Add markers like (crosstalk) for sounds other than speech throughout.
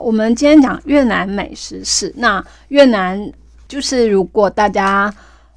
我们今天讲越南美食史，那越南就是如果大家。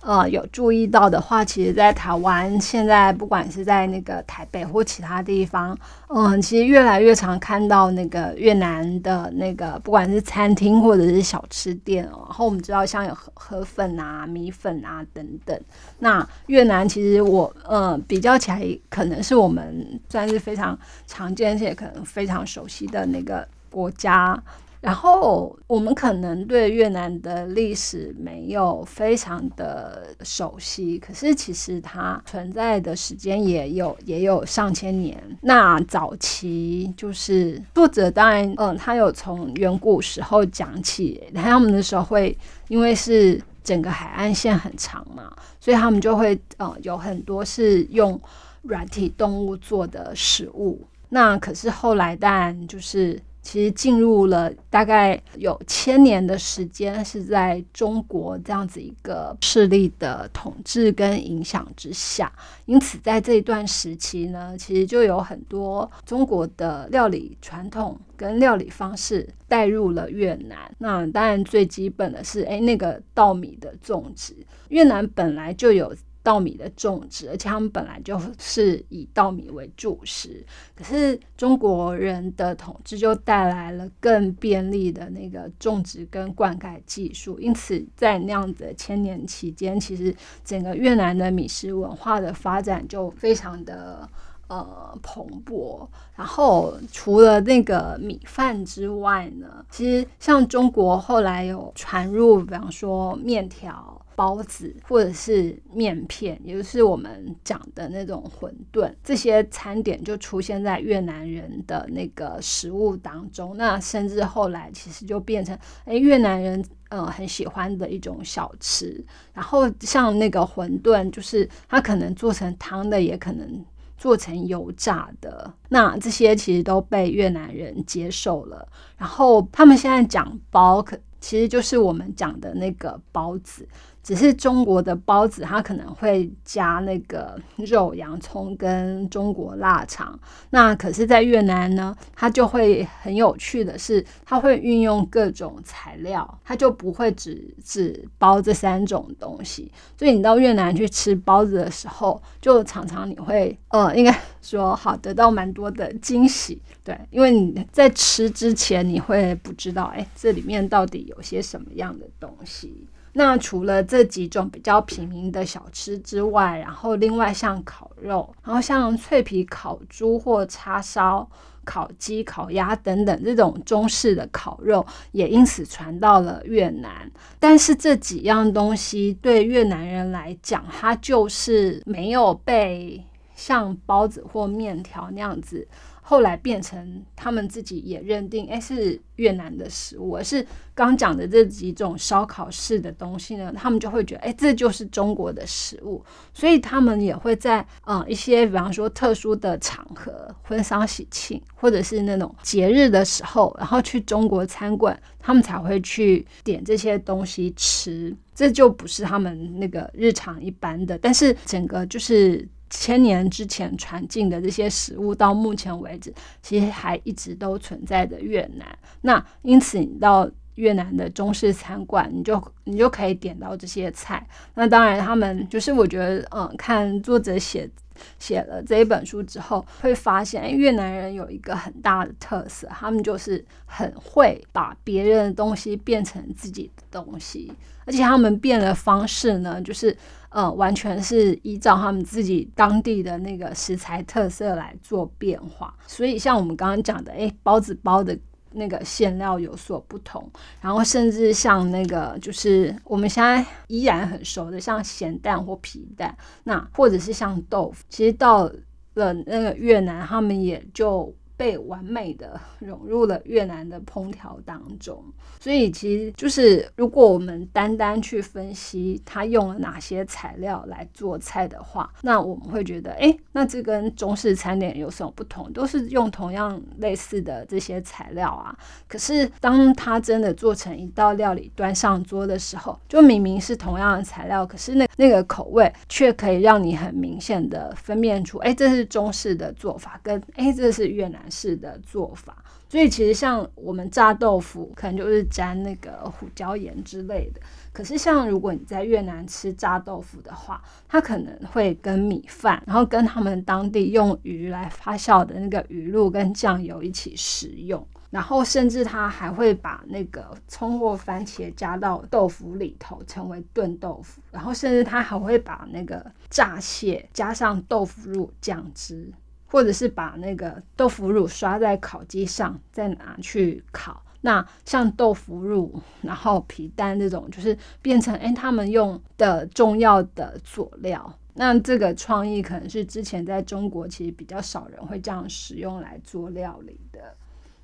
呃，有注意到的话，其实，在台湾现在不管是在那个台北或其他地方，嗯，其实越来越常看到那个越南的那个，不管是餐厅或者是小吃店哦。然后我们知道，像有河河粉啊、米粉啊等等。那越南其实我嗯比较起来，可能是我们算是非常常见且可能非常熟悉的那个国家。然后我们可能对越南的历史没有非常的熟悉，可是其实它存在的时间也有也有上千年。那早期就是作者当然，嗯，他有从远古时候讲起，他们的时候会因为是整个海岸线很长嘛，所以他们就会呃有很多是用软体动物做的食物。那可是后来当然就是。其实进入了大概有千年的时间，是在中国这样子一个势力的统治跟影响之下。因此，在这一段时期呢，其实就有很多中国的料理传统跟料理方式带入了越南。那当然最基本的是，哎，那个稻米的种植，越南本来就有。稻米的种植，而且他们本来就是以稻米为主食。可是中国人的统治就带来了更便利的那个种植跟灌溉技术，因此在那样子的千年期间，其实整个越南的米食文化的发展就非常的呃蓬勃。然后除了那个米饭之外呢，其实像中国后来有传入，比方说面条。包子或者是面片，也就是我们讲的那种馄饨，这些餐点就出现在越南人的那个食物当中。那甚至后来其实就变成，哎，越南人呃很喜欢的一种小吃。然后像那个馄饨，就是它可能做成汤的，也可能做成油炸的。那这些其实都被越南人接受了。然后他们现在讲包，可其实就是我们讲的那个包子。只是中国的包子，它可能会加那个肉、洋葱跟中国腊肠。那可是，在越南呢，它就会很有趣的是，它会运用各种材料，它就不会只只包这三种东西。所以你到越南去吃包子的时候，就常常你会呃，应该说好得到蛮多的惊喜。对，因为你在吃之前，你会不知道，哎，这里面到底有些什么样的东西。那除了这几种比较平民的小吃之外，然后另外像烤肉，然后像脆皮烤猪或叉烧、烤鸡、烤鸭等等这种中式的烤肉，也因此传到了越南。但是这几样东西对越南人来讲，它就是没有被像包子或面条那样子。后来变成他们自己也认定，哎，是越南的食物。而是刚讲的这几种烧烤式的东西呢，他们就会觉得，哎，这就是中国的食物。所以他们也会在嗯一些，比方说特殊的场合，婚丧喜庆，或者是那种节日的时候，然后去中国餐馆，他们才会去点这些东西吃。这就不是他们那个日常一般的，但是整个就是。千年之前传进的这些食物，到目前为止，其实还一直都存在着越南。那因此，你到越南的中式餐馆，你就你就可以点到这些菜。那当然，他们就是我觉得，嗯，看作者写写了这一本书之后，会发现，哎，越南人有一个很大的特色，他们就是很会把别人的东西变成自己的东西，而且他们变的方式呢，就是。呃，完全是依照他们自己当地的那个食材特色来做变化，所以像我们刚刚讲的，哎，包子包的那个馅料有所不同，然后甚至像那个就是我们现在依然很熟的，像咸蛋或皮蛋，那或者是像豆腐，其实到了那个越南，他们也就。被完美的融入了越南的烹调当中，所以其实就是如果我们单单去分析它用了哪些材料来做菜的话，那我们会觉得，哎，那这跟中式餐点有什么不同？都是用同样类似的这些材料啊。可是当它真的做成一道料理端上桌的时候，就明明是同样的材料，可是那那个口味却可以让你很明显的分辨出，哎，这是中式的做法，跟哎，这是越南。式的做法。所以其实像我们炸豆腐，可能就是沾那个胡椒盐之类的。可是像如果你在越南吃炸豆腐的话，它可能会跟米饭，然后跟他们当地用鱼来发酵的那个鱼露跟酱油一起食用。然后甚至他还会把那个葱或番茄加到豆腐里头，成为炖豆腐。然后甚至他还会把那个炸蟹加上豆腐乳酱汁，或者是把那个豆腐乳刷在烤鸡上，再拿去烤。那像豆腐乳，然后皮蛋这种，就是变成哎他们用的重要的佐料。那这个创意可能是之前在中国其实比较少人会这样使用来做料理的。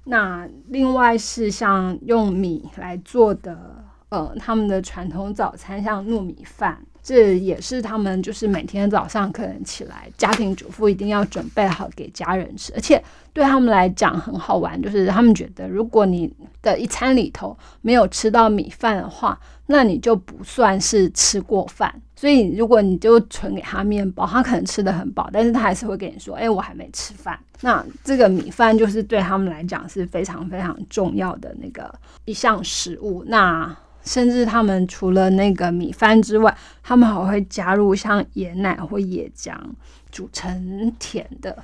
那另外是像用米来做的，呃，他们的传统早餐像糯米饭，这也是他们就是每天早上可能起来，家庭主妇一定要准备好给家人吃，而且对他们来讲很好玩，就是他们觉得如果你的一餐里头没有吃到米饭的话，那你就不算是吃过饭。所以，如果你就纯给他面包，他可能吃的很饱，但是他还是会跟你说：“哎，我还没吃饭。”那这个米饭就是对他们来讲是非常非常重要的那个一项食物。那甚至他们除了那个米饭之外，他们还会加入像椰奶或椰浆，煮成甜的。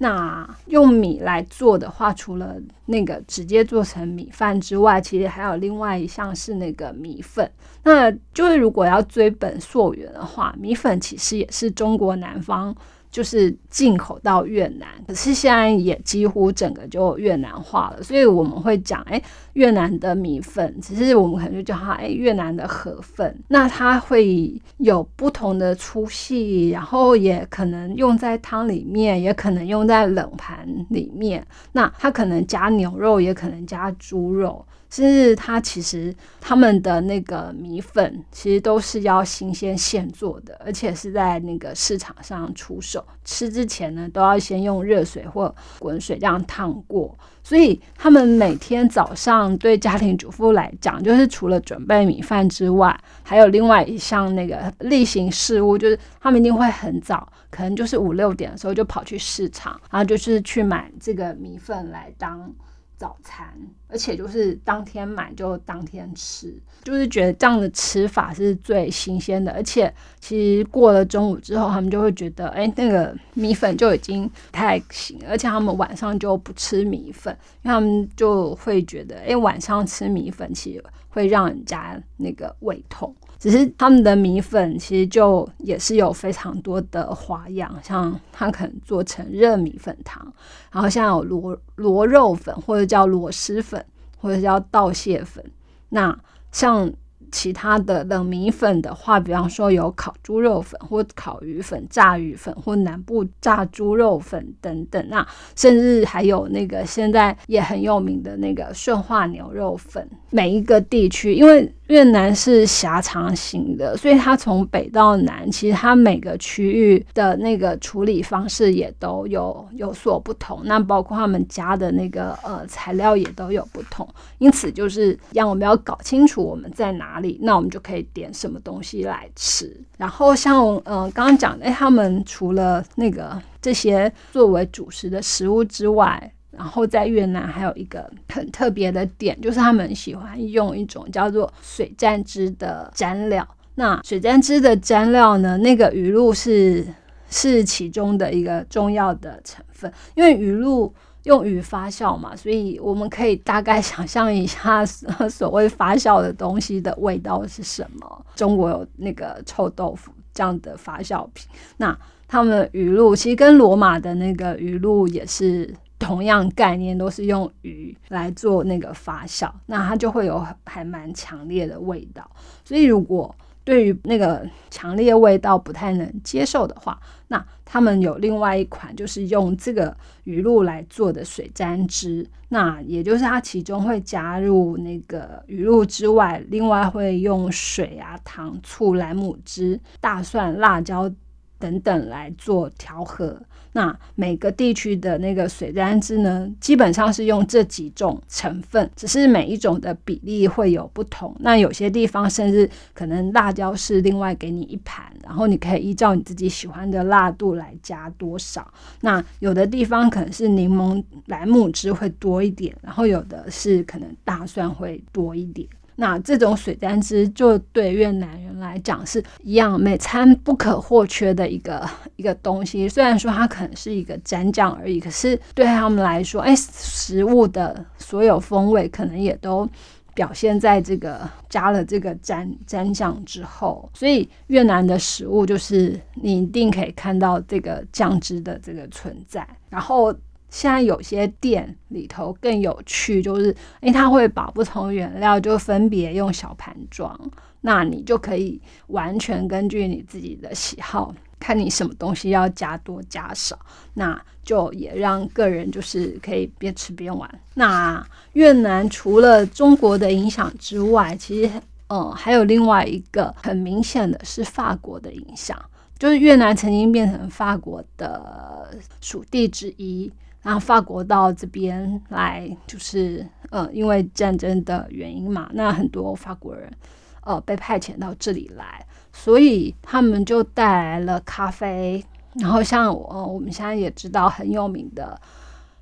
那用米来做的话，除了那个直接做成米饭之外，其实还有另外一项是那个米粉。那就是如果要追本溯源的话，米粉其实也是中国南方。就是进口到越南，可是现在也几乎整个就越南化了，所以我们会讲，哎，越南的米粉，只是我们可能就叫它，哎，越南的河粉。那它会有不同的粗细，然后也可能用在汤里面，也可能用在冷盘里面。那它可能加牛肉，也可能加猪肉。甚至它其实他们的那个米粉，其实都是要新鲜现做的，而且是在那个市场上出售。吃之前呢，都要先用热水或滚水这样烫过。所以他们每天早上对家庭主妇来讲，就是除了准备米饭之外，还有另外一项那个例行事务，就是他们一定会很早，可能就是五六点的时候就跑去市场，然后就是去买这个米粉来当。早餐，而且就是当天买就当天吃，就是觉得这样的吃法是最新鲜的。而且其实过了中午之后，他们就会觉得，哎，那个米粉就已经不太行，而且他们晚上就不吃米粉，因为他们就会觉得，哎，晚上吃米粉其实会让人家那个胃痛。只是他们的米粉其实就也是有非常多的花样，像他可能做成热米粉汤，然后像有螺螺肉粉，或者叫螺蛳粉，或者叫稻蟹粉。那像。其他的冷米粉的话，比方说有烤猪肉粉或烤鱼粉、炸鱼粉或南部炸猪肉粉等等那甚至还有那个现在也很有名的那个顺化牛肉粉。每一个地区，因为越南是狭长型的，所以它从北到南，其实它每个区域的那个处理方式也都有有所不同。那包括他们加的那个呃材料也都有不同，因此就是让我们要搞清楚我们在哪。里，那我们就可以点什么东西来吃。然后像嗯刚刚讲的，哎，他们除了那个这些作为主食的食物之外，然后在越南还有一个很特别的点，就是他们喜欢用一种叫做水蘸汁的蘸料。那水蘸汁的蘸料呢，那个鱼露是是其中的一个重要的成分，因为鱼露。用鱼发酵嘛，所以我们可以大概 (laughs) 想象一下 (laughs) 所谓发酵的东西的味道是什么。中国有那个臭豆腐这样的发酵品，那他们的鱼露其实跟罗马的那个鱼露也是同样概念，都是用鱼来做那个发酵，那它就会有还蛮强烈的味道。所以如果对于那个强烈味道不太能接受的话，那他们有另外一款，就是用这个鱼露来做的水沾汁。那也就是它其中会加入那个鱼露之外，另外会用水啊、糖、醋、莱姆汁、大蒜、辣椒等等来做调和。那每个地区的那个水甘汁呢，基本上是用这几种成分，只是每一种的比例会有不同。那有些地方甚至可能辣椒是另外给你一盘，然后你可以依照你自己喜欢的辣度来加多少。那有的地方可能是柠檬莱姆汁会多一点，然后有的是可能大蒜会多一点。那这种水甘汁就对越南人来讲是一样，每餐不可或缺的一个一个东西。虽然说它可能是一个蘸酱而已，可是对他们来说，哎，食物的所有风味可能也都表现在这个加了这个蘸蘸酱之后。所以越南的食物就是你一定可以看到这个酱汁的这个存在，然后。现在有些店里头更有趣，就是诶，他会把不同原料就分别用小盘装，那你就可以完全根据你自己的喜好，看你什么东西要加多加少，那就也让个人就是可以边吃边玩。那越南除了中国的影响之外，其实嗯还有另外一个很明显的是法国的影响，就是越南曾经变成法国的属地之一。然后法国到这边来，就是呃，因为战争的原因嘛，那很多法国人呃被派遣到这里来，所以他们就带来了咖啡。然后像我我们现在也知道很有名的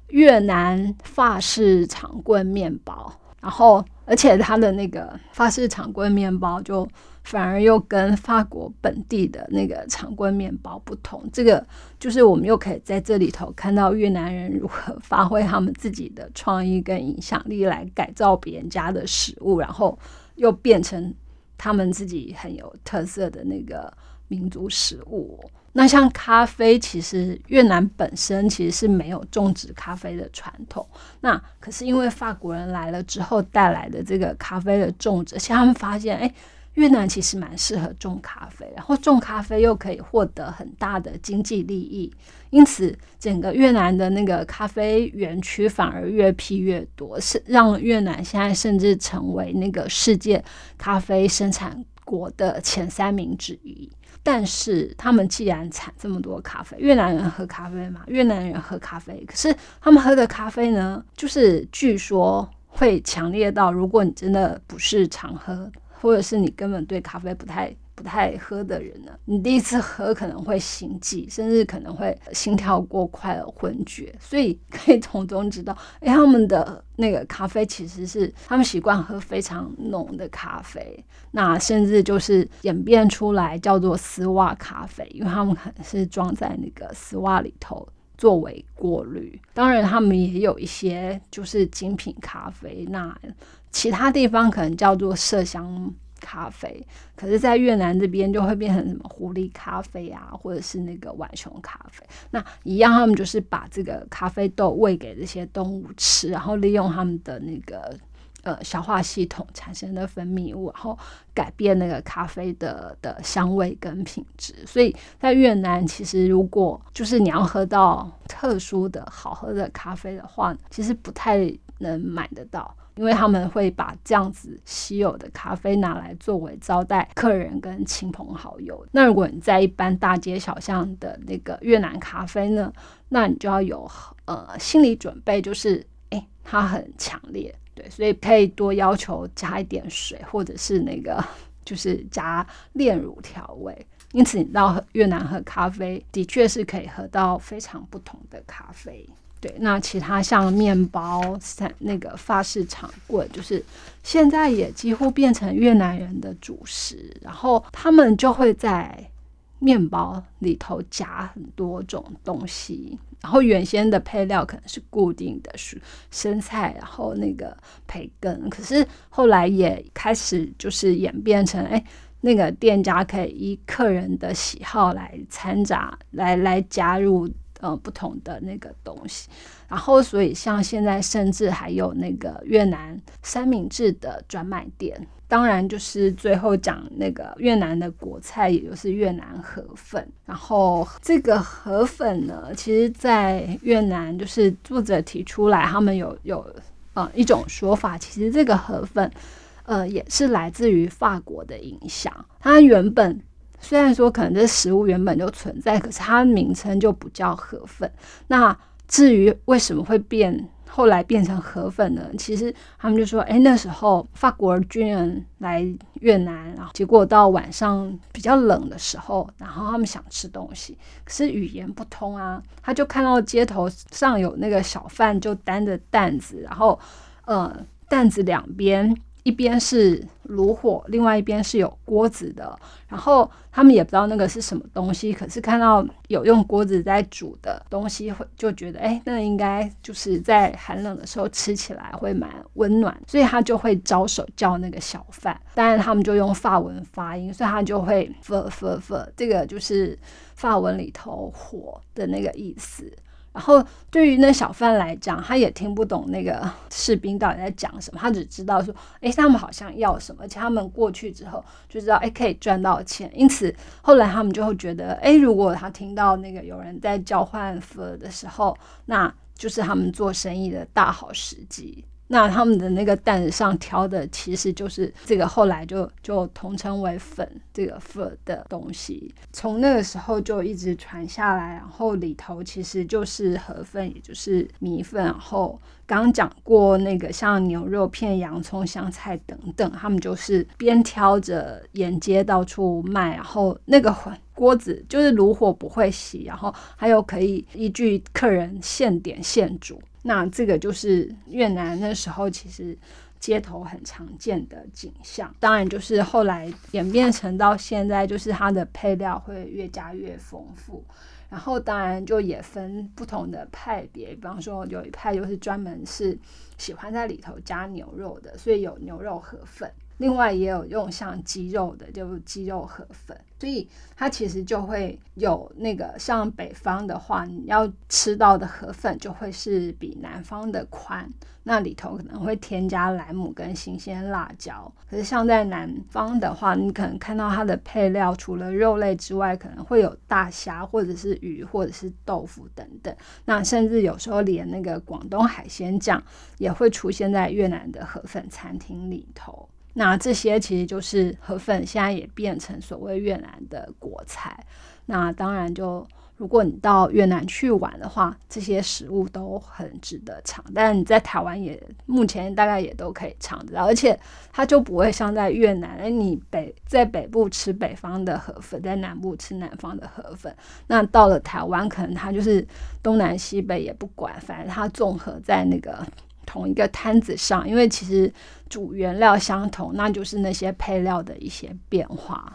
越南法式长棍面包，然后而且它的那个法式长棍面包就。反而又跟法国本地的那个长棍面包不同，这个就是我们又可以在这里头看到越南人如何发挥他们自己的创意跟影响力来改造别人家的食物，然后又变成他们自己很有特色的那个民族食物。那像咖啡，其实越南本身其实是没有种植咖啡的传统，那可是因为法国人来了之后带来的这个咖啡的种植，像他们发现，哎。越南其实蛮适合种咖啡，然后种咖啡又可以获得很大的经济利益，因此整个越南的那个咖啡园区反而越批越多，是让越南现在甚至成为那个世界咖啡生产国的前三名之一。但是他们既然产这么多咖啡，越南人喝咖啡嘛，越南人喝咖啡，可是他们喝的咖啡呢，就是据说会强烈到，如果你真的不是常喝。或者是你根本对咖啡不太不太喝的人呢？你第一次喝可能会心悸，甚至可能会心跳过快而昏厥。所以可以从中知道，哎，他们的那个咖啡其实是他们习惯喝非常浓的咖啡，那甚至就是演变出来叫做丝袜咖啡，因为他们可能是装在那个丝袜里头作为过滤。当然，他们也有一些就是精品咖啡，那。其他地方可能叫做麝香咖啡，可是，在越南这边就会变成什么狐狸咖啡啊，或者是那个浣熊咖啡。那一样，他们就是把这个咖啡豆喂给这些动物吃，然后利用他们的那个呃消化系统产生的分泌物，然后改变那个咖啡的的香味跟品质。所以在越南，其实如果就是你要喝到特殊的好喝的咖啡的话，其实不太能买得到。因为他们会把这样子稀有的咖啡拿来作为招待客人跟亲朋好友。那如果你在一般大街小巷的那个越南咖啡呢，那你就要有呃心理准备，就是诶，它很强烈，对，所以可以多要求加一点水，或者是那个就是加炼乳调味。因此，你到越南喝咖啡，的确是可以喝到非常不同的咖啡。对，那其他像面包、那个法式长棍，就是现在也几乎变成越南人的主食。然后他们就会在面包里头夹很多种东西。然后原先的配料可能是固定的，是生菜，然后那个培根。可是后来也开始就是演变成，哎，那个店家可以依客人的喜好来掺杂，来来加入。呃，不同的那个东西，然后所以像现在甚至还有那个越南三明治的专卖店，当然就是最后讲那个越南的国菜，也就是越南河粉。然后这个河粉呢，其实在越南就是作者提出来，他们有有呃一种说法，其实这个河粉呃也是来自于法国的影响，它原本。虽然说可能这食物原本就存在，可是它名称就不叫河粉。那至于为什么会变？后来变成河粉呢？其实他们就说，哎，那时候法国军人来越南，然后结果到晚上比较冷的时候，然后他们想吃东西，可是语言不通啊，他就看到街头上有那个小贩就担着担子，然后呃担子两边。一边是炉火，另外一边是有锅子的。然后他们也不知道那个是什么东西，可是看到有用锅子在煮的东西，会就觉得哎，那应该就是在寒冷的时候吃起来会蛮温暖，所以他就会招手叫那个小贩。当然他们就用法文发音，所以他就会 f f f，这个就是法文里头火的那个意思。然后对于那小贩来讲，他也听不懂那个士兵到底在讲什么，他只知道说，哎，他们好像要什么，而且他们过去之后就知道，哎，可以赚到钱。因此后来他们就会觉得，哎，如果他听到那个有人在交换粉的时候，那就是他们做生意的大好时机。那他们的那个担子上挑的，其实就是这个，后来就就统称为粉这个粉的东西。从那个时候就一直传下来，然后里头其实就是河粉，也就是米粉。然后刚讲过那个像牛肉片、洋葱、香菜等等，他们就是边挑着沿街到处卖，然后那个锅子就是炉火不会熄，然后还有可以依据客人现点现煮。那这个就是越南那时候其实街头很常见的景象，当然就是后来演变成到现在，就是它的配料会越加越丰富，然后当然就也分不同的派别，比方说有一派就是专门是喜欢在里头加牛肉的，所以有牛肉河粉。另外也有用像鸡肉的，就是鸡肉河粉，所以它其实就会有那个像北方的话，你要吃到的河粉就会是比南方的宽，那里头可能会添加莱姆跟新鲜辣椒。可是像在南方的话，你可能看到它的配料除了肉类之外，可能会有大虾或者是鱼或者是豆腐等等。那甚至有时候连那个广东海鲜酱也会出现在越南的河粉餐厅里头。那这些其实就是河粉，现在也变成所谓越南的国菜。那当然，就如果你到越南去玩的话，这些食物都很值得尝。但你在台湾也目前大概也都可以尝得到，而且它就不会像在越南，哎，你北在北部吃北方的河粉，在南部吃南方的河粉。那到了台湾，可能它就是东南西北也不管，反正它综合在那个。同一个摊子上，因为其实主原料相同，那就是那些配料的一些变化。